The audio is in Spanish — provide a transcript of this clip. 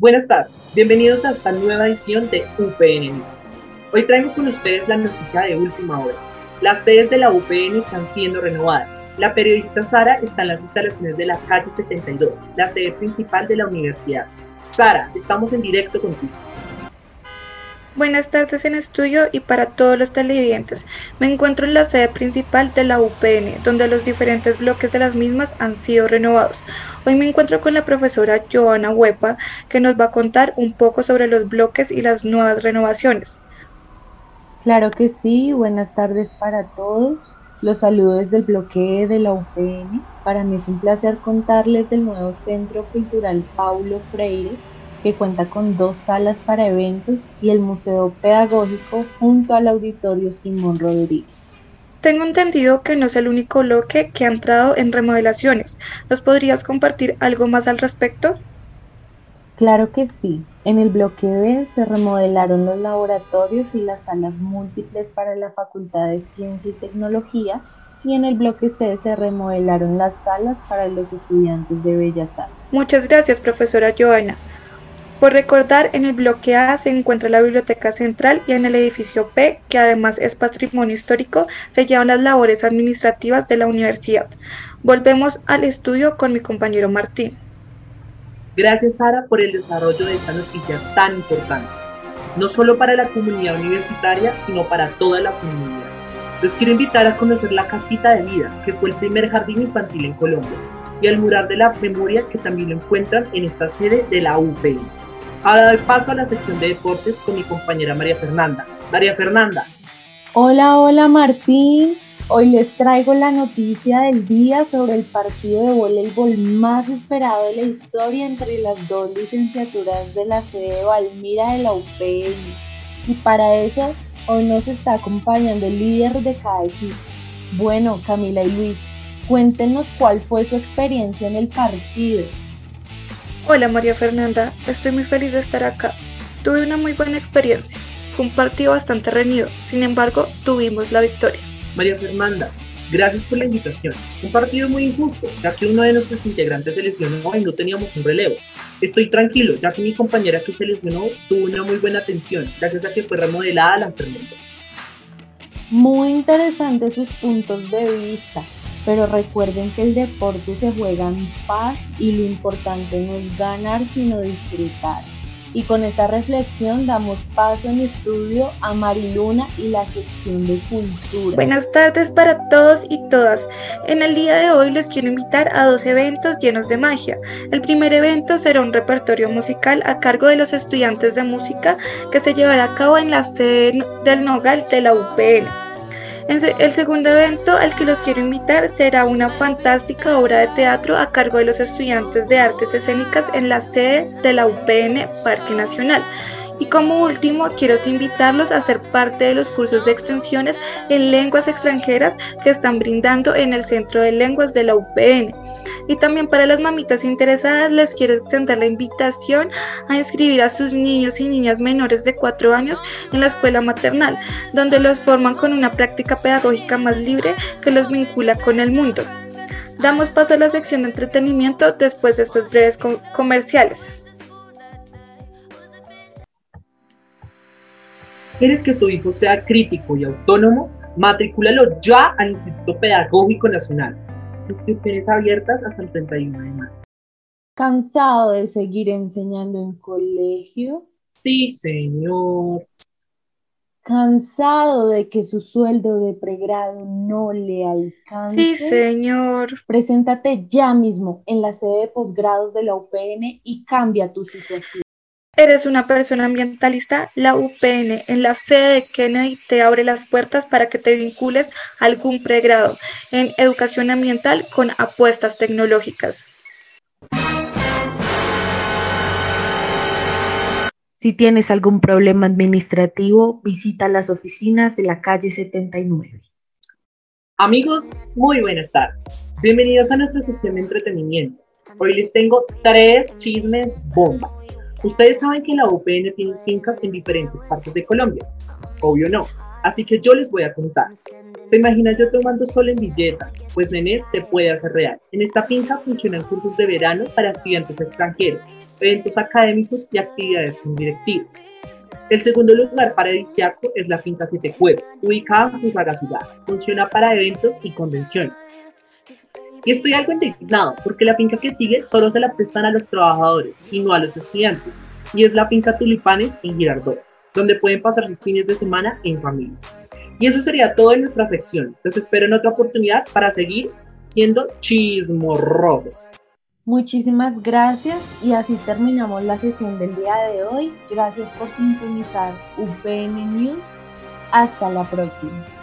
Buenas tardes, bienvenidos a esta nueva edición de UPN. Hoy traigo con ustedes la noticia de última hora. Las sedes de la UPN están siendo renovadas. La periodista Sara está en las instalaciones de la calle 72, la sede principal de la universidad. Sara, estamos en directo contigo. Buenas tardes en estudio y para todos los televidentes. Me encuentro en la sede principal de la UPN, donde los diferentes bloques de las mismas han sido renovados. Hoy me encuentro con la profesora Joana Huepa, que nos va a contar un poco sobre los bloques y las nuevas renovaciones. Claro que sí, buenas tardes para todos. Los saludos desde el bloque de la UPN. Para mí es un placer contarles del nuevo Centro Cultural Paulo Freire que cuenta con dos salas para eventos y el Museo Pedagógico junto al Auditorio Simón Rodríguez. Tengo entendido que no es el único bloque que ha entrado en remodelaciones. ¿Nos podrías compartir algo más al respecto? Claro que sí. En el bloque B se remodelaron los laboratorios y las salas múltiples para la Facultad de Ciencia y Tecnología y en el bloque C se remodelaron las salas para los estudiantes de Bellas Artes. Muchas gracias, profesora Joana. Por recordar, en el bloque A se encuentra la Biblioteca Central y en el edificio P, que además es patrimonio histórico, se llevan las labores administrativas de la universidad. Volvemos al estudio con mi compañero Martín. Gracias, Sara, por el desarrollo de esta noticia tan importante, no solo para la comunidad universitaria, sino para toda la comunidad. Los quiero invitar a conocer la Casita de Vida, que fue el primer jardín infantil en Colombia, y al mural de la memoria, que también lo encuentran en esta sede de la UPI. Ahora doy paso a la sección de deportes con mi compañera María Fernanda. María Fernanda. Hola, hola Martín. Hoy les traigo la noticia del día sobre el partido de voleibol más esperado de la historia entre las dos licenciaturas de la sede de Valmira de la UPN. Y para eso, hoy nos está acompañando el líder de cada. Bueno, Camila y Luis, cuéntenos cuál fue su experiencia en el partido. Hola María Fernanda, estoy muy feliz de estar acá. Tuve una muy buena experiencia. Fue un partido bastante reñido, sin embargo, tuvimos la victoria. María Fernanda, gracias por la invitación. Un partido muy injusto, ya que uno de nuestros integrantes se lesionó y no teníamos un relevo. Estoy tranquilo, ya que mi compañera que se lesionó tuvo una muy buena atención, gracias a que fue remodelada la enfermera. Muy interesantes sus puntos de vista pero recuerden que el deporte se juega en paz y lo importante no es ganar sino disfrutar. Y con esta reflexión damos paso en estudio a Mariluna y la sección de cultura. Buenas tardes para todos y todas. En el día de hoy les quiero invitar a dos eventos llenos de magia. El primer evento será un repertorio musical a cargo de los estudiantes de música que se llevará a cabo en la sede del Nogal de la UPN. El segundo evento al que los quiero invitar será una fantástica obra de teatro a cargo de los estudiantes de artes escénicas en la sede de la UPN Parque Nacional. Y como último, quiero invitarlos a ser parte de los cursos de extensiones en lenguas extranjeras que están brindando en el Centro de Lenguas de la UPN. Y también para las mamitas interesadas les quiero extender la invitación a inscribir a sus niños y niñas menores de 4 años en la escuela maternal, donde los forman con una práctica pedagógica más libre que los vincula con el mundo. Damos paso a la sección de entretenimiento después de estos breves comerciales. ¿Quieres que tu hijo sea crítico y autónomo? Matrículalo ya al Instituto Pedagógico Nacional inscripciones abiertas hasta el 31 de marzo. ¿Cansado de seguir enseñando en colegio? Sí, señor. ¿Cansado de que su sueldo de pregrado no le alcance? Sí, señor. Preséntate ya mismo en la sede de posgrados de la UPN y cambia tu situación. Eres una persona ambientalista, la UPN en la sede de Kennedy te abre las puertas para que te vincules a algún pregrado en educación ambiental con apuestas tecnológicas. Si tienes algún problema administrativo, visita las oficinas de la calle 79. Amigos, muy buenas tardes. Bienvenidos a nuestra sección de entretenimiento. Hoy les tengo tres chismes bombas. Ustedes saben que la UPN tiene fincas en diferentes partes de Colombia. Obvio no. Así que yo les voy a contar. ¿Te imaginas yo tomando sol en billeta? Pues nenes, se puede hacer real. En esta finca funcionan cursos de verano para estudiantes extranjeros. eventos académicos y actividades con directivos. El segundo lugar paradisiaco es la finca Siete Cuevas, ubicada en Fusagasugá. Funciona para eventos y convenciones. Y estoy algo indignado porque la finca que sigue solo se la prestan a los trabajadores y no a los estudiantes, y es la finca Tulipanes en Girardot, donde pueden pasar sus fines de semana en familia. Y eso sería todo en nuestra sección. Los espero en otra oportunidad para seguir siendo chismorrosos. Muchísimas gracias y así terminamos la sesión del día de hoy. Gracias por sintonizar UPN News. Hasta la próxima.